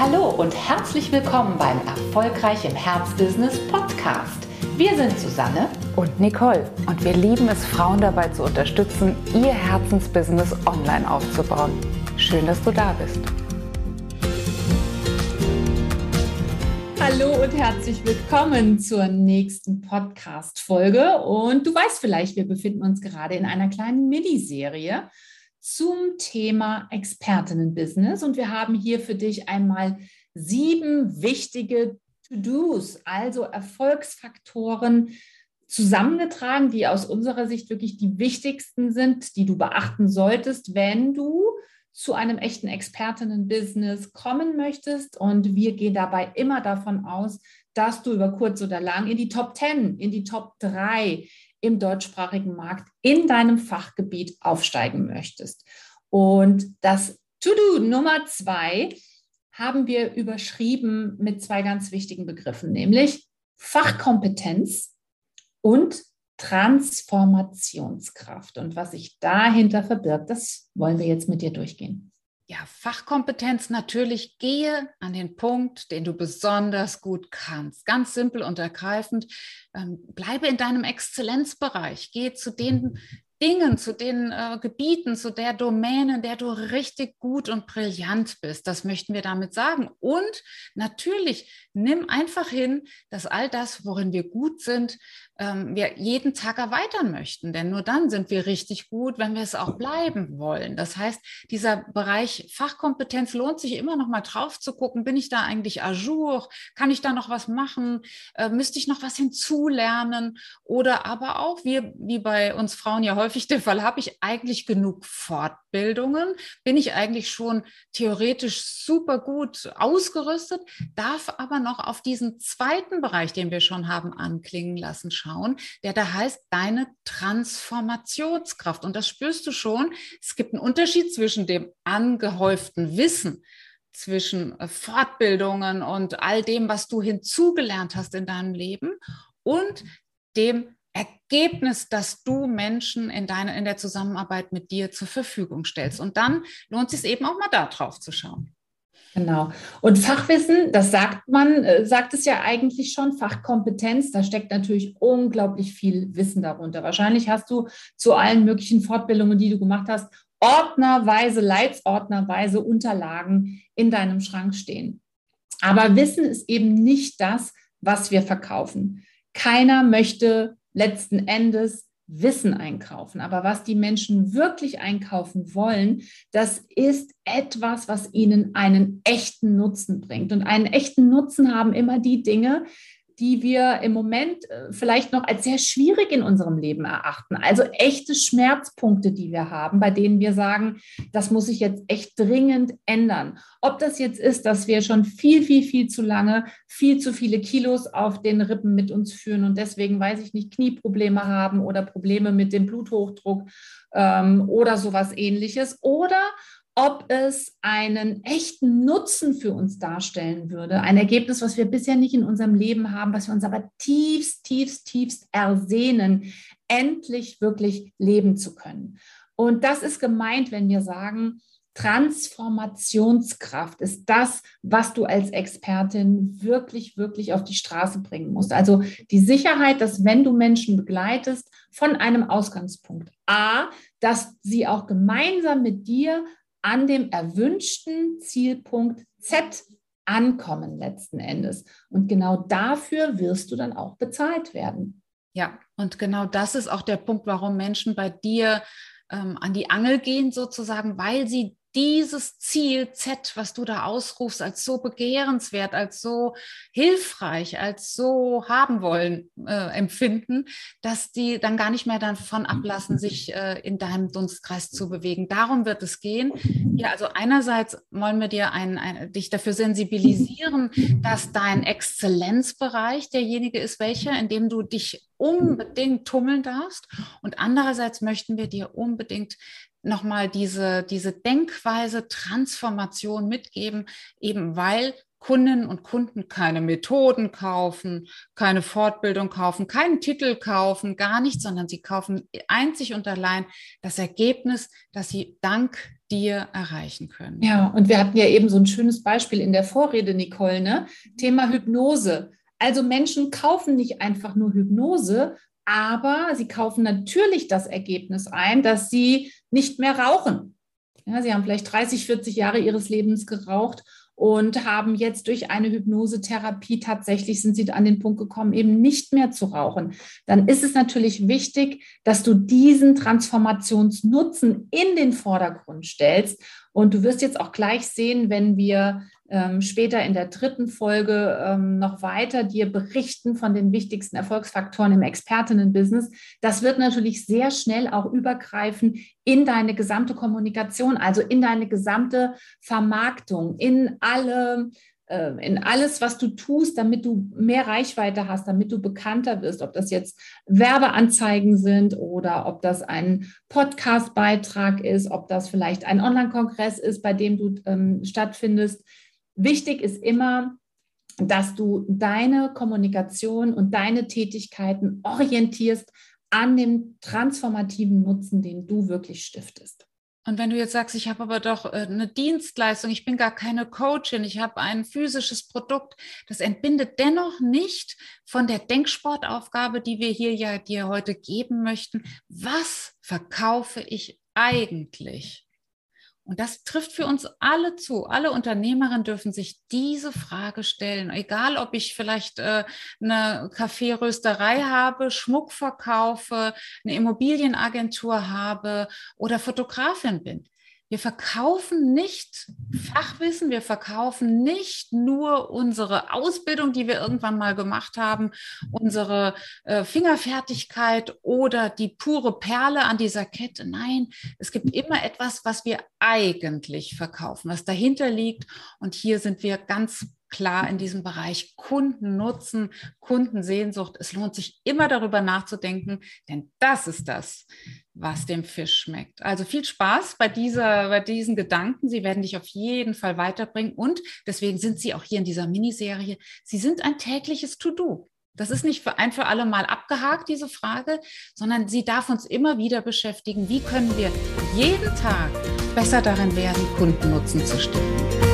Hallo und herzlich willkommen beim Erfolgreich im Herzbusiness Podcast. Wir sind Susanne und Nicole und wir lieben es, Frauen dabei zu unterstützen, ihr Herzensbusiness online aufzubauen. Schön, dass du da bist. Hallo und herzlich willkommen zur nächsten Podcast-Folge. Und du weißt vielleicht, wir befinden uns gerade in einer kleinen Miniserie zum Thema Expertinnen-Business. Und wir haben hier für dich einmal sieben wichtige To-Dos, also Erfolgsfaktoren zusammengetragen, die aus unserer Sicht wirklich die wichtigsten sind, die du beachten solltest, wenn du zu einem echten Expertinnen-Business kommen möchtest. Und wir gehen dabei immer davon aus, dass du über kurz oder lang in die Top 10, in die Top 3 im deutschsprachigen Markt in deinem Fachgebiet aufsteigen möchtest. Und das To-Do Nummer zwei haben wir überschrieben mit zwei ganz wichtigen Begriffen, nämlich Fachkompetenz und Transformationskraft. Und was sich dahinter verbirgt, das wollen wir jetzt mit dir durchgehen. Ja, Fachkompetenz natürlich. Gehe an den Punkt, den du besonders gut kannst. Ganz simpel und ergreifend. Ähm, bleibe in deinem Exzellenzbereich. Gehe zu den Dingen, zu den äh, Gebieten, zu der Domäne, in der du richtig gut und brillant bist. Das möchten wir damit sagen. Und natürlich nimm einfach hin, dass all das, worin wir gut sind, ähm, wir jeden Tag erweitern möchten. Denn nur dann sind wir richtig gut, wenn wir es auch bleiben wollen. Das heißt, dieser Bereich Fachkompetenz lohnt sich immer noch mal drauf zu gucken. Bin ich da eigentlich à jour? Kann ich da noch was machen? Äh, müsste ich noch was hinzulernen? Oder aber auch, wie, wie bei uns Frauen ja häufig der Fall, habe ich eigentlich genug Fortbildungen? Bin ich eigentlich schon theoretisch super gut ausgerüstet? Darf aber noch auf diesen zweiten Bereich, den wir schon haben anklingen lassen, schauen schauen, der da heißt deine Transformationskraft. Und das spürst du schon. Es gibt einen Unterschied zwischen dem angehäuften Wissen, zwischen äh, Fortbildungen und all dem, was du hinzugelernt hast in deinem Leben und dem Ergebnis, das du Menschen in, deiner, in der Zusammenarbeit mit dir zur Verfügung stellst. Und dann lohnt es sich eben auch mal da drauf zu schauen. Genau. Und Fachwissen, das sagt man, äh, sagt es ja eigentlich schon, Fachkompetenz, da steckt natürlich unglaublich viel Wissen darunter. Wahrscheinlich hast du zu allen möglichen Fortbildungen, die du gemacht hast, ordnerweise, Leitsordnerweise Unterlagen in deinem Schrank stehen. Aber Wissen ist eben nicht das, was wir verkaufen. Keiner möchte letzten Endes Wissen einkaufen. Aber was die Menschen wirklich einkaufen wollen, das ist etwas, was ihnen einen echten Nutzen bringt. Und einen echten Nutzen haben immer die Dinge, die wir im Moment äh, vielleicht noch als sehr schwierig in unserem Leben erachten. Also echte Schmerzpunkte, die wir haben, bei denen wir sagen, das muss sich jetzt echt dringend ändern. Ob das jetzt ist, dass wir schon viel, viel, viel zu lange, viel zu viele Kilos auf den Rippen mit uns führen und deswegen, weiß ich nicht, Knieprobleme haben oder Probleme mit dem Bluthochdruck ähm, oder sowas ähnliches. Oder ob es einen echten Nutzen für uns darstellen würde. Ein Ergebnis, was wir bisher nicht in unserem Leben haben, was wir uns aber tiefst, tiefst, tiefst ersehnen, endlich wirklich leben zu können. Und das ist gemeint, wenn wir sagen, Transformationskraft ist das, was du als Expertin wirklich, wirklich auf die Straße bringen musst. Also die Sicherheit, dass wenn du Menschen begleitest von einem Ausgangspunkt A, dass sie auch gemeinsam mit dir an dem erwünschten Zielpunkt Z ankommen letzten Endes. Und genau dafür wirst du dann auch bezahlt werden. Ja, und genau das ist auch der Punkt, warum Menschen bei dir ähm, an die Angel gehen, sozusagen, weil sie dieses Ziel Z, was du da ausrufst, als so begehrenswert, als so hilfreich, als so haben wollen äh, empfinden, dass die dann gar nicht mehr davon ablassen, sich äh, in deinem Dunstkreis zu bewegen. Darum wird es gehen. Ja, also einerseits wollen wir dir ein, ein, dich dafür sensibilisieren, dass dein Exzellenzbereich derjenige ist, welcher, in dem du dich unbedingt tummeln darfst. Und andererseits möchten wir dir unbedingt nochmal diese, diese Denkweise Transformation mitgeben, eben weil Kundinnen und Kunden keine Methoden kaufen, keine Fortbildung kaufen, keinen Titel kaufen, gar nichts, sondern sie kaufen einzig und allein das Ergebnis, das sie dank dir erreichen können. Ja, und wir hatten ja eben so ein schönes Beispiel in der Vorrede, Nicole, ne? Thema Hypnose. Also Menschen kaufen nicht einfach nur Hypnose, aber sie kaufen natürlich das Ergebnis ein, dass sie nicht mehr rauchen. Ja, sie haben vielleicht 30, 40 Jahre ihres Lebens geraucht und haben jetzt durch eine Hypnosetherapie tatsächlich sind sie an den Punkt gekommen, eben nicht mehr zu rauchen. Dann ist es natürlich wichtig, dass du diesen Transformationsnutzen in den Vordergrund stellst. Und du wirst jetzt auch gleich sehen, wenn wir ähm, später in der dritten Folge ähm, noch weiter dir berichten von den wichtigsten Erfolgsfaktoren im Expertinnen-Business. Das wird natürlich sehr schnell auch übergreifen in deine gesamte Kommunikation, also in deine gesamte Vermarktung, in alle in alles, was du tust, damit du mehr Reichweite hast, damit du bekannter wirst, ob das jetzt Werbeanzeigen sind oder ob das ein Podcast-Beitrag ist, ob das vielleicht ein Online-Kongress ist, bei dem du ähm, stattfindest. Wichtig ist immer, dass du deine Kommunikation und deine Tätigkeiten orientierst an dem transformativen Nutzen, den du wirklich stiftest. Und wenn du jetzt sagst, ich habe aber doch äh, eine Dienstleistung, ich bin gar keine Coachin, ich habe ein physisches Produkt, das entbindet dennoch nicht von der Denksportaufgabe, die wir hier ja dir heute geben möchten. Was verkaufe ich eigentlich? Und das trifft für uns alle zu. Alle Unternehmerinnen dürfen sich diese Frage stellen. Egal, ob ich vielleicht äh, eine Kaffeerösterei habe, Schmuck verkaufe, eine Immobilienagentur habe oder Fotografin bin. Wir verkaufen nicht Fachwissen, wir verkaufen nicht nur unsere Ausbildung, die wir irgendwann mal gemacht haben, unsere äh, Fingerfertigkeit oder die pure Perle an dieser Kette. Nein, es gibt immer etwas, was wir eigentlich verkaufen, was dahinter liegt. Und hier sind wir ganz klar in diesem Bereich Kundennutzen, Kundensehnsucht. Es lohnt sich immer darüber nachzudenken, denn das ist das, was dem Fisch schmeckt. Also viel Spaß bei, dieser, bei diesen Gedanken. Sie werden dich auf jeden Fall weiterbringen und deswegen sind sie auch hier in dieser Miniserie. Sie sind ein tägliches To-Do. Das ist nicht für ein für alle Mal abgehakt, diese Frage, sondern sie darf uns immer wieder beschäftigen. Wie können wir jeden Tag besser darin werden, Kundennutzen zu stiften?